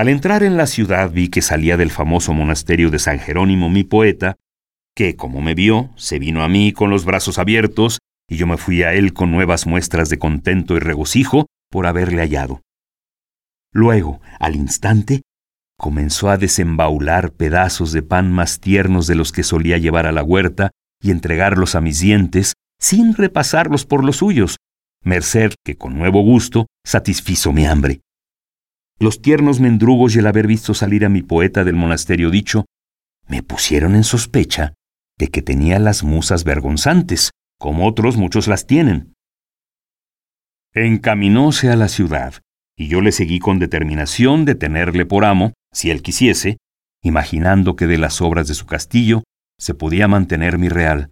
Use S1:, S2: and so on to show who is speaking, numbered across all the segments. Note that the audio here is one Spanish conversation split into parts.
S1: Al entrar en la ciudad vi que salía del famoso monasterio de San Jerónimo mi poeta, que, como me vio, se vino a mí con los brazos abiertos, y yo me fui a él con nuevas muestras de contento y regocijo por haberle hallado. Luego, al instante, comenzó a desembaular pedazos de pan más tiernos de los que solía llevar a la huerta y entregarlos a mis dientes, sin repasarlos por los suyos, merced que con nuevo gusto satisfizo mi hambre. Los tiernos mendrugos y el haber visto salir a mi poeta del monasterio dicho, me pusieron en sospecha de que tenía las musas vergonzantes, como otros muchos las tienen. Encaminóse a la ciudad, y yo le seguí con determinación de tenerle por amo, si él quisiese, imaginando que de las obras de su castillo se podía mantener mi real,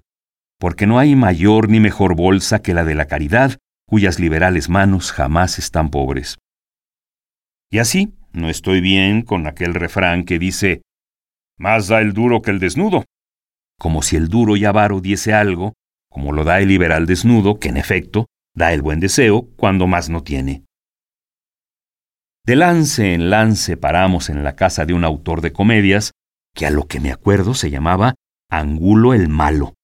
S1: porque no hay mayor ni mejor bolsa que la de la caridad, cuyas liberales manos jamás están pobres. Y así, no estoy bien con aquel refrán que dice, más da el duro que el desnudo, como si el duro y avaro diese algo, como lo da el liberal desnudo, que en efecto da el buen deseo cuando más no tiene. De lance en lance paramos en la casa de un autor de comedias, que a lo que me acuerdo se llamaba Angulo el Malo,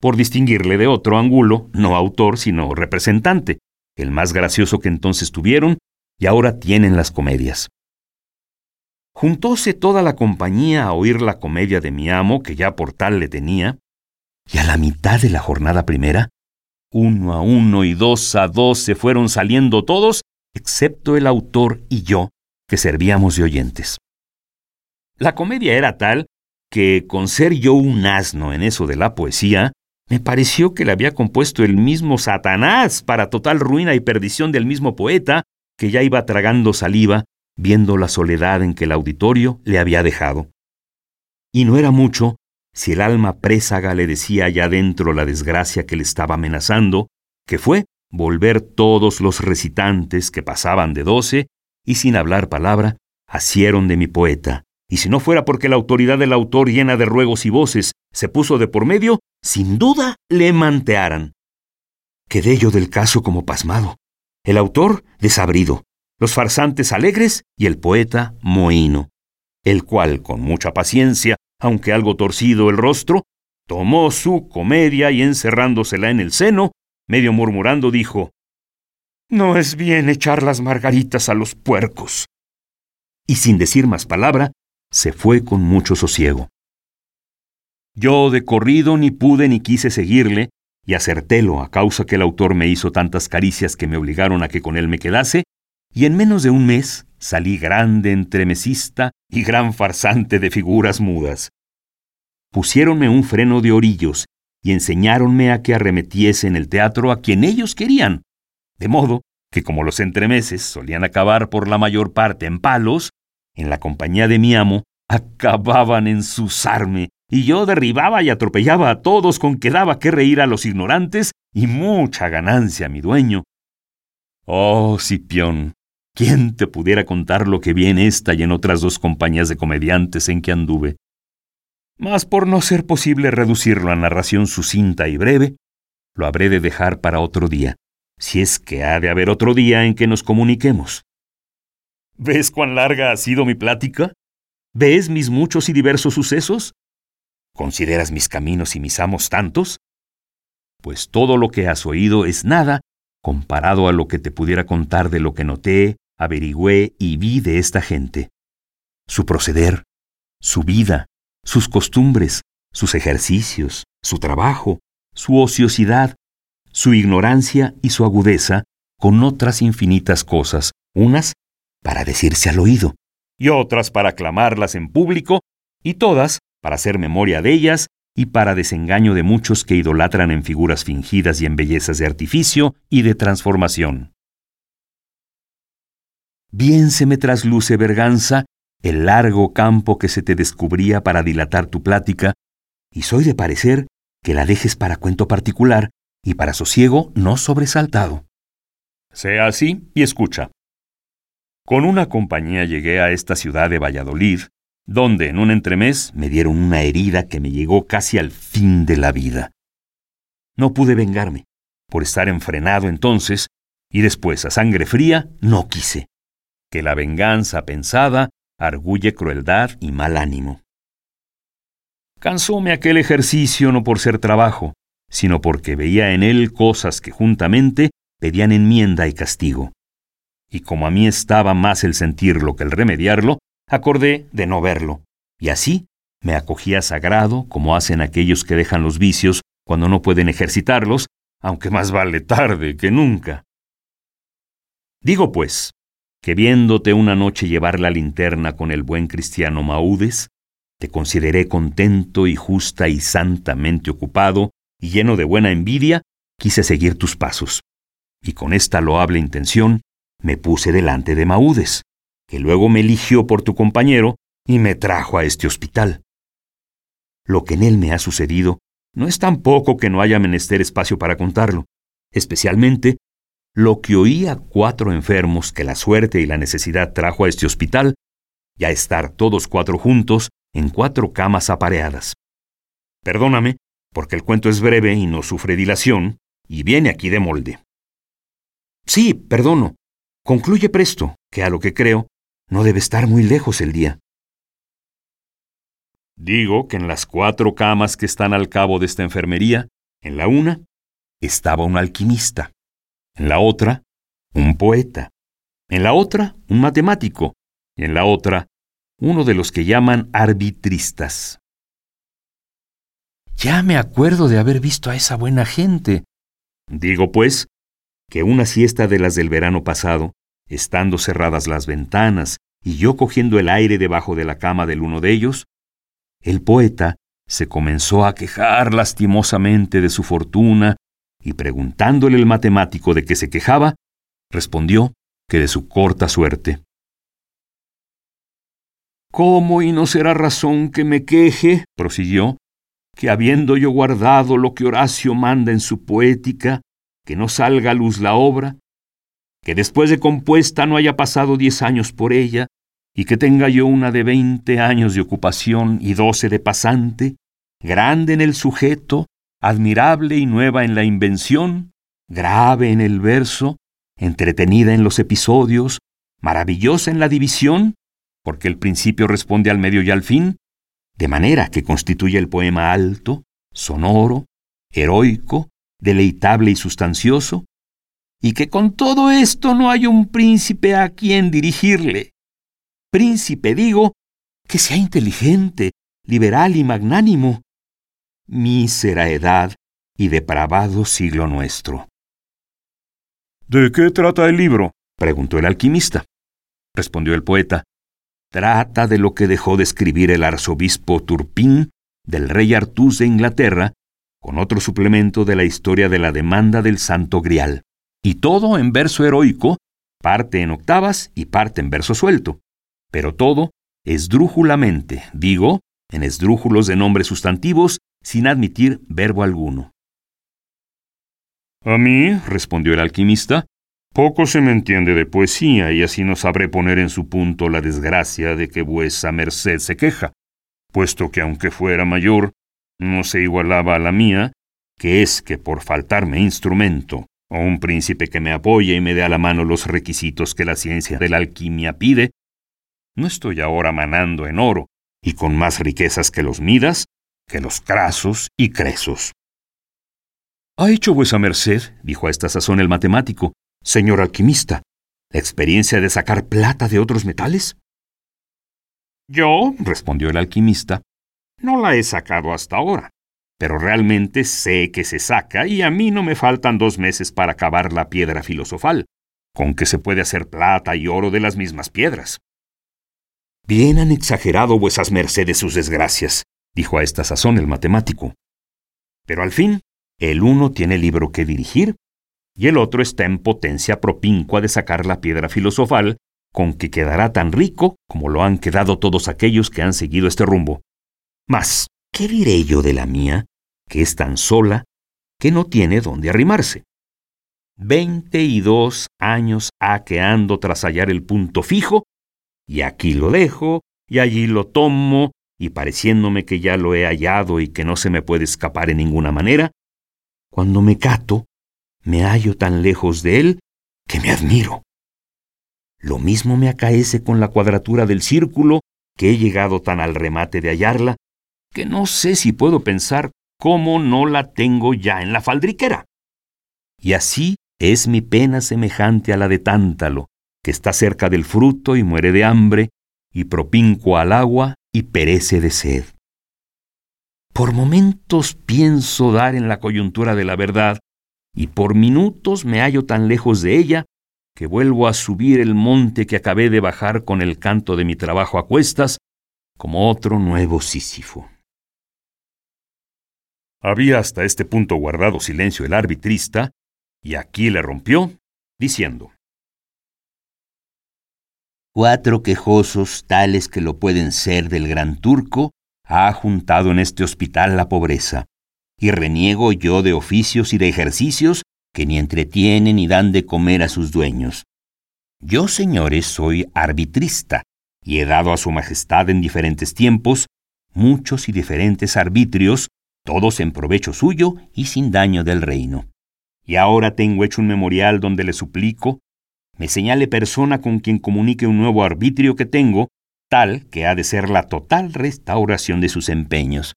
S1: por distinguirle de otro Angulo, no autor, sino representante, el más gracioso que entonces tuvieron y ahora tienen las comedias. Juntóse toda la compañía a oír la comedia de mi amo, que ya por tal le tenía, y a la mitad de la jornada primera, uno a uno y dos a dos se fueron saliendo todos, excepto el autor y yo, que servíamos de oyentes. La comedia era tal que, con ser yo un asno en eso de la poesía, me pareció que la había compuesto el mismo Satanás para total ruina y perdición del mismo poeta, que ya iba tragando saliva, viendo la soledad en que el auditorio le había dejado. Y no era mucho si el alma présaga le decía allá dentro la desgracia que le estaba amenazando, que fue volver todos los recitantes que pasaban de doce y sin hablar palabra, asieron de mi poeta, y si no fuera porque la autoridad del autor llena de ruegos y voces se puso de por medio, sin duda le mantearan. Quedé yo del caso como pasmado, el autor desabrido, los farsantes alegres y el poeta mohino, el cual, con mucha paciencia, aunque algo torcido el rostro, tomó su comedia y encerrándosela en el seno, medio murmurando, dijo, No es bien echar las margaritas a los puercos. Y sin decir más palabra, se fue con mucho sosiego. Yo de corrido ni pude ni quise seguirle, y acertélo a causa que el autor me hizo tantas caricias que me obligaron a que con él me quedase, y en menos de un mes salí grande entremesista y gran farsante de figuras mudas. Pusiéronme un freno de orillos y enseñáronme a que arremetiese en el teatro a quien ellos querían, de modo que como los entremeses solían acabar por la mayor parte en palos, en la compañía de mi amo acababan en susarme, y yo derribaba y atropellaba a todos con que daba que reír a los ignorantes y mucha ganancia a mi dueño. Oh, Cipión, ¿quién te pudiera contar lo que vi en esta y en otras dos compañías de comediantes en que anduve? Mas por no ser posible reducirlo a narración sucinta y breve, lo habré de dejar para otro día, si es que ha de haber otro día en que nos comuniquemos. ¿Ves cuán larga ha sido mi plática? ¿Ves mis muchos y diversos sucesos? ¿Consideras mis caminos y mis amos tantos? Pues todo lo que has oído es nada comparado a lo que te pudiera contar de lo que noté, averigüé y vi de esta gente. Su proceder, su vida, sus costumbres, sus ejercicios, su trabajo, su ociosidad, su ignorancia y su agudeza, con otras infinitas cosas, unas para decirse al oído, y otras para aclamarlas en público, y todas para hacer memoria de ellas y para desengaño de muchos que idolatran en figuras fingidas y en bellezas de artificio y de transformación. Bien se me trasluce, Berganza, el largo campo que se te descubría para dilatar tu plática, y soy de parecer que la dejes para cuento particular y para sosiego no sobresaltado. Sea así y escucha. Con una compañía llegué a esta ciudad de Valladolid, donde en un entremés me dieron una herida que me llegó casi al fin de la vida. No pude vengarme, por estar enfrenado entonces, y después a sangre fría no quise, que la venganza pensada arguye crueldad y mal ánimo. Cansóme aquel ejercicio no por ser trabajo, sino porque veía en él cosas que juntamente pedían enmienda y castigo. Y como a mí estaba más el sentirlo que el remediarlo, acordé de no verlo, y así me acogía sagrado como hacen aquellos que dejan los vicios cuando no pueden ejercitarlos, aunque más vale tarde que nunca. Digo pues, que viéndote una noche llevar la linterna con el buen cristiano Maúdes, te consideré contento y justa y santamente ocupado, y lleno de buena envidia, quise seguir tus pasos. Y con esta loable intención, me puse delante de Maúdes, que luego me eligió por tu compañero y me trajo a este hospital. Lo que en él me ha sucedido no es tan poco que no haya menester espacio para contarlo, especialmente lo que oí a cuatro enfermos que la suerte y la necesidad trajo a este hospital, y a estar todos cuatro juntos en cuatro camas apareadas. Perdóname, porque el cuento es breve y no sufre dilación, y viene aquí de molde. Sí, perdono. Concluye presto, que a lo que creo, no debe estar muy lejos el día. Digo que en las cuatro camas que están al cabo de esta enfermería, en la una, estaba un alquimista, en la otra, un poeta, en la otra, un matemático, y en la otra, uno de los que llaman arbitristas. Ya me acuerdo de haber visto a esa buena gente. Digo, pues, que una siesta de las del verano pasado, estando cerradas las ventanas y yo cogiendo el aire debajo de la cama del uno de ellos, el poeta se comenzó a quejar lastimosamente de su fortuna y preguntándole el matemático de qué se quejaba, respondió que de su corta suerte. ¿Cómo y no será razón que me queje? prosiguió, que habiendo yo guardado lo que Horacio manda en su poética, que no salga a luz la obra, que después de compuesta no haya pasado diez años por ella, y que tenga yo una de veinte años de ocupación y doce de pasante, grande en el sujeto, admirable y nueva en la invención, grave en el verso, entretenida en los episodios, maravillosa en la división, porque el principio responde al medio y al fin, de manera que constituye el poema alto, sonoro, heroico, deleitable y sustancioso, y que con todo esto no hay un príncipe a quien dirigirle, príncipe digo, que sea inteligente, liberal y magnánimo. Mísera edad y depravado siglo nuestro. ¿De qué trata el libro? preguntó el alquimista. Respondió el poeta. Trata de lo que dejó de escribir el arzobispo Turpín del rey Artús de Inglaterra, con otro suplemento de la historia de la demanda del Santo Grial, y todo en verso heroico, parte en octavas y parte en verso suelto pero todo esdrújulamente, digo, en esdrújulos de nombres sustantivos, sin admitir verbo alguno. A mí, respondió el alquimista, poco se me entiende de poesía y así no sabré poner en su punto la desgracia de que vuesa merced se queja, puesto que aunque fuera mayor, no se igualaba a la mía, que es que por faltarme instrumento, o un príncipe que me apoye y me dé a la mano los requisitos que la ciencia de la alquimia pide, no estoy ahora manando en oro, y con más riquezas que los Midas, que los Crasos y Cresos. ¿Ha hecho vuesa merced, dijo a esta sazón el matemático, señor alquimista, la experiencia de sacar plata de otros metales? Yo, respondió el alquimista, no la he sacado hasta ahora, pero realmente sé que se saca y a mí no me faltan dos meses para acabar la piedra filosofal, con que se puede hacer plata y oro de las mismas piedras. Bien han exagerado vuesas mercedes sus desgracias, dijo a esta sazón el matemático. Pero al fin, el uno tiene libro que dirigir, y el otro está en potencia propincua de sacar la piedra filosofal, con que quedará tan rico como lo han quedado todos aquellos que han seguido este rumbo. Mas, ¿qué diré yo de la mía, que es tan sola, que no tiene dónde arrimarse? Veinte y dos años ha que ando tras hallar el punto fijo y aquí lo dejo, y allí lo tomo, y pareciéndome que ya lo he hallado y que no se me puede escapar en ninguna manera, cuando me cato, me hallo tan lejos de él que me admiro.
S2: Lo mismo me acaece con la cuadratura del círculo, que he llegado tan al remate de hallarla, que no sé si puedo pensar cómo no la tengo ya en la faldriquera. Y así es mi pena semejante a la de Tántalo, que está cerca del fruto y muere de hambre, y propinco al agua y perece de sed. Por momentos pienso dar en la coyuntura de la verdad, y por minutos me hallo tan lejos de ella que vuelvo a subir el monte que acabé de bajar con el canto de mi trabajo a cuestas, como otro nuevo Sísifo. Había hasta este punto guardado silencio el arbitrista, y aquí le rompió, diciendo,
S1: Cuatro quejosos, tales que lo pueden ser del gran turco, ha juntado en este hospital la pobreza, y reniego yo de oficios y de ejercicios que ni entretienen ni dan de comer a sus dueños. Yo, señores, soy arbitrista, y he dado a su Majestad en diferentes tiempos muchos y diferentes arbitrios, todos en provecho suyo y sin daño del reino. Y ahora tengo hecho un memorial donde le suplico me señale persona con quien comunique un nuevo arbitrio que tengo, tal que ha de ser la total restauración de sus empeños.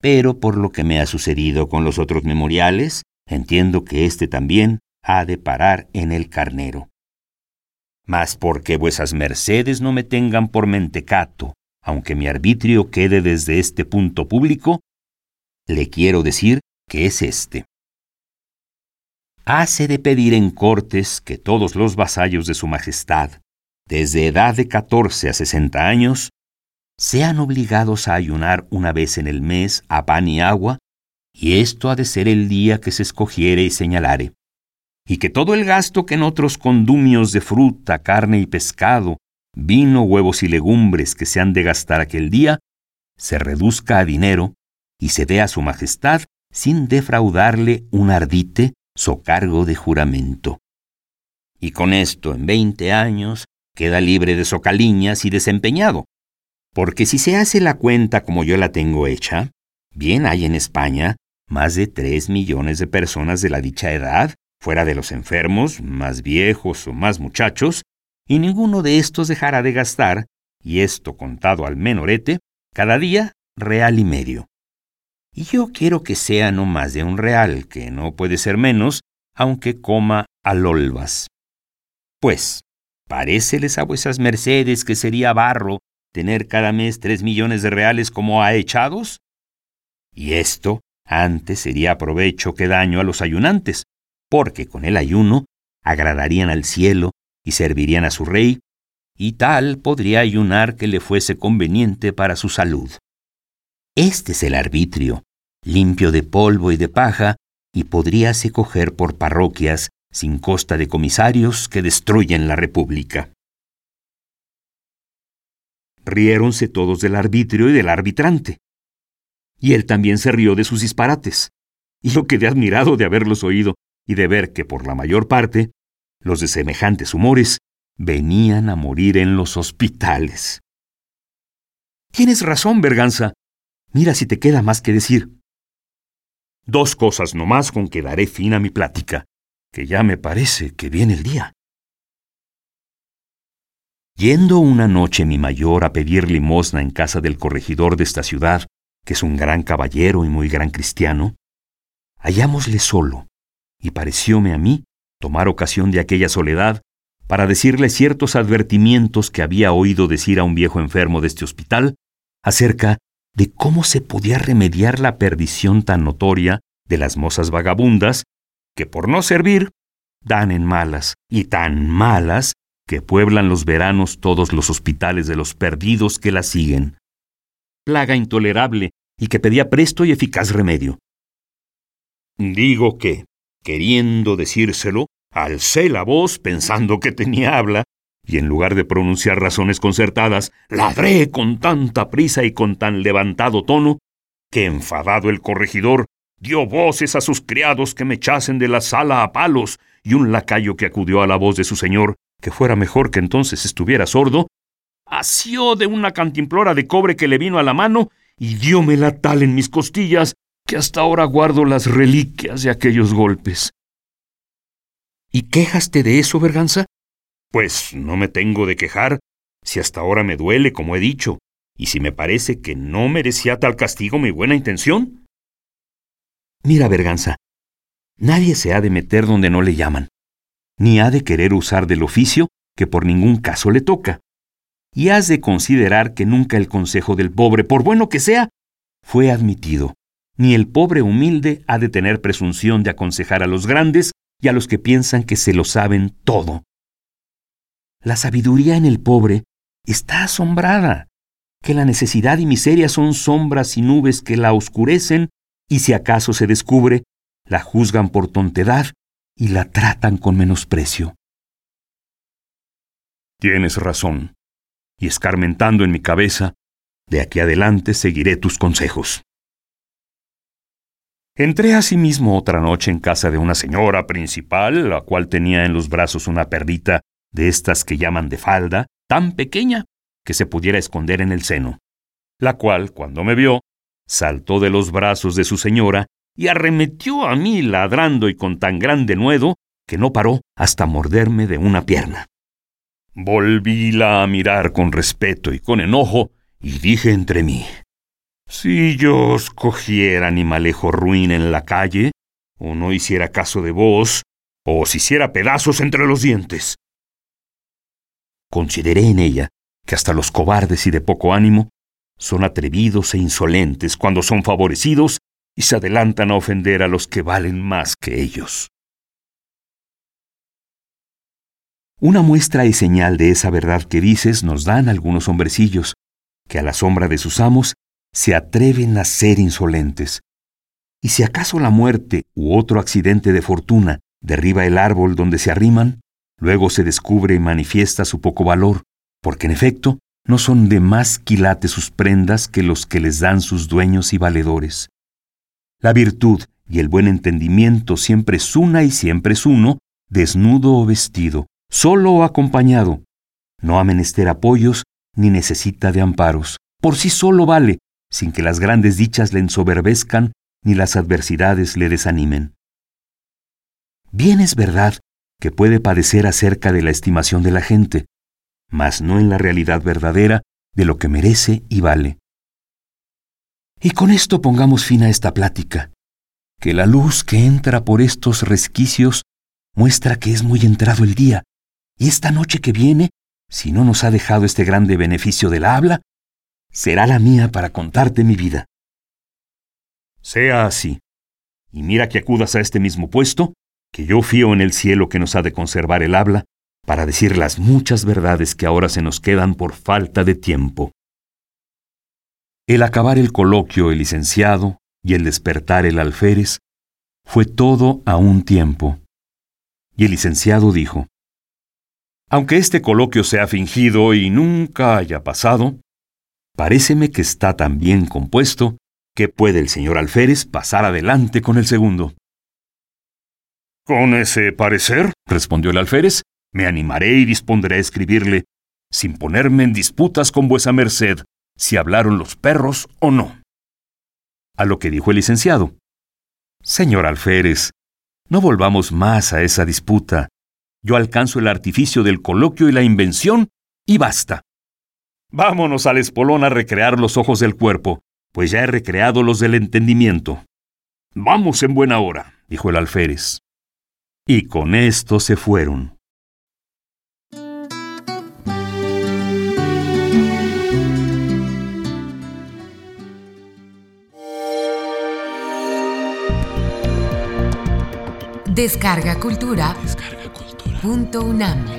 S1: Pero por lo que me ha sucedido con los otros memoriales, entiendo que éste también ha de parar en el carnero. Mas porque vuesas mercedes no me tengan por mentecato, aunque mi arbitrio quede desde este punto público, le quiero decir que es este. Hace de pedir en cortes que todos los vasallos de su Majestad, desde edad de catorce a sesenta años, sean obligados a ayunar una vez en el mes a pan y agua, y esto ha de ser el día que se escogiere y señalare, y que todo el gasto que en otros condumios de fruta, carne y pescado, vino, huevos y legumbres que se han de gastar aquel día, se reduzca a dinero y se dé a su majestad sin defraudarle un ardite socargo de juramento. Y con esto, en veinte años, queda libre de socaliñas y desempeñado, porque si se hace la cuenta como yo la tengo hecha, bien hay en España más de tres millones de personas de la dicha edad, fuera de los enfermos, más viejos o más muchachos, y ninguno de estos dejará de gastar, y esto contado al menorete, cada día real y medio. Y yo quiero que sea no más de un real, que no puede ser menos, aunque coma alolvas. Pues, paréceles a vuesas mercedes que sería barro tener cada mes tres millones de reales como ha echados? Y esto antes sería provecho que daño a los ayunantes, porque con el ayuno agradarían al cielo y servirían a su rey, y tal podría ayunar que le fuese conveniente para su salud. Este es el arbitrio, limpio de polvo y de paja, y podríase coger por parroquias sin costa de comisarios que destruyen la república. Riéronse todos del arbitrio y del arbitrante. Y él también se rió de sus disparates. Y yo quedé admirado de haberlos oído y de ver que por la mayor parte, los de semejantes humores venían a morir en los hospitales. Tienes razón, Berganza. Mira si te queda más que decir. Dos cosas nomás con que daré fin a mi plática, que ya me parece que viene el día. Yendo una noche mi mayor a pedir limosna en casa del corregidor de esta ciudad, que es un gran caballero y muy gran cristiano, hallámosle solo, y parecióme a mí tomar ocasión de aquella soledad para decirle ciertos advertimientos que había oído decir a un viejo enfermo de este hospital acerca de cómo se podía remediar la perdición tan notoria de las mozas vagabundas que por no servir dan en malas y tan malas que pueblan los veranos todos los hospitales de los perdidos que la siguen. Plaga intolerable y que pedía presto y eficaz remedio. Digo que, queriendo decírselo, alcé la voz pensando que tenía habla, y en lugar de pronunciar razones concertadas, ladré con tanta prisa y con tan levantado tono, que enfadado el corregidor dio voces a sus criados que me echasen de la sala a palos, y un lacayo que acudió a la voz de su señor que fuera mejor que entonces estuviera sordo, asió de una cantimplora de cobre que le vino a la mano y diómela tal en mis costillas que hasta ahora guardo las reliquias de aquellos golpes. ¿Y quéjaste de eso, Berganza? Pues no me tengo de quejar, si hasta ahora me duele, como he dicho, y si me parece que no merecía tal castigo mi buena intención.
S3: Mira, Berganza, nadie se ha de meter donde no le llaman, ni ha de querer usar del oficio que por ningún caso le toca. Y has de considerar que nunca el consejo del pobre, por bueno que sea, fue admitido, ni el pobre humilde ha de tener presunción de aconsejar a los grandes y a los que piensan que se lo saben todo. La sabiduría en el pobre está asombrada, que la necesidad y miseria son sombras y nubes que la oscurecen, y si acaso se descubre, la juzgan por tontedad y la tratan con menosprecio.
S1: Tienes razón, y escarmentando en mi cabeza, de aquí adelante seguiré tus consejos. Entré asimismo otra noche en casa de una señora principal, la cual tenía en los brazos una perrita de estas que llaman de falda, tan pequeña que se pudiera esconder en el seno, la cual, cuando me vio, saltó de los brazos de su señora y arremetió a mí ladrando y con tan grande nuedo que no paró hasta morderme de una pierna. Volvíla a mirar con respeto y con enojo y dije entre mí, si yo os cogiera animalejo ruin en la calle, o no hiciera caso de vos, o os hiciera pedazos entre los dientes.
S3: Consideré en ella que hasta los cobardes y de poco ánimo son atrevidos e insolentes cuando son favorecidos y se adelantan a ofender a los que valen más que ellos. Una muestra y señal de esa verdad que dices nos dan algunos hombrecillos, que a la sombra de sus amos se atreven a ser insolentes. Y si acaso la muerte u otro accidente de fortuna derriba el árbol donde se arriman, luego se descubre y manifiesta su poco valor, porque en efecto no son de más quilate sus prendas que los que les dan sus dueños y valedores. La virtud y el buen entendimiento siempre es una y siempre es uno, desnudo o vestido, solo o acompañado. No ha menester apoyos ni necesita de amparos. Por sí solo vale, sin que las grandes dichas le ensoberbezcan ni las adversidades le desanimen. Bien es verdad que puede padecer acerca de la estimación de la gente, mas no en la realidad verdadera de lo que merece y vale. Y con esto pongamos fin a esta plática, que la luz que entra por estos resquicios muestra que es muy entrado el día, y esta noche que viene, si no nos ha dejado este grande beneficio del habla, será la mía para contarte mi vida.
S1: Sea así. Y mira que acudas a este mismo puesto, que yo fío en el cielo que nos ha de conservar el habla, para decir las muchas verdades que ahora se nos quedan por falta de tiempo. El acabar el coloquio el licenciado y el despertar el alférez fue todo a un tiempo. Y el licenciado dijo, Aunque este coloquio sea fingido y nunca haya pasado, Paréceme que está tan bien compuesto que puede el señor alférez pasar adelante con el segundo. Con ese parecer, respondió el alférez, me animaré y dispondré a escribirle, sin ponerme en disputas con vuesa merced, si hablaron los perros o no. A lo que dijo el licenciado. Señor alférez, no volvamos más a esa disputa. Yo alcanzo el artificio del coloquio y la invención, y basta. Vámonos al espolón a recrear los ojos del cuerpo, pues ya he recreado los del entendimiento. Vamos en buena hora, dijo el alférez. Y con esto se fueron.
S4: Descarga Cultura. Descarga Cultura. Punto UNAM.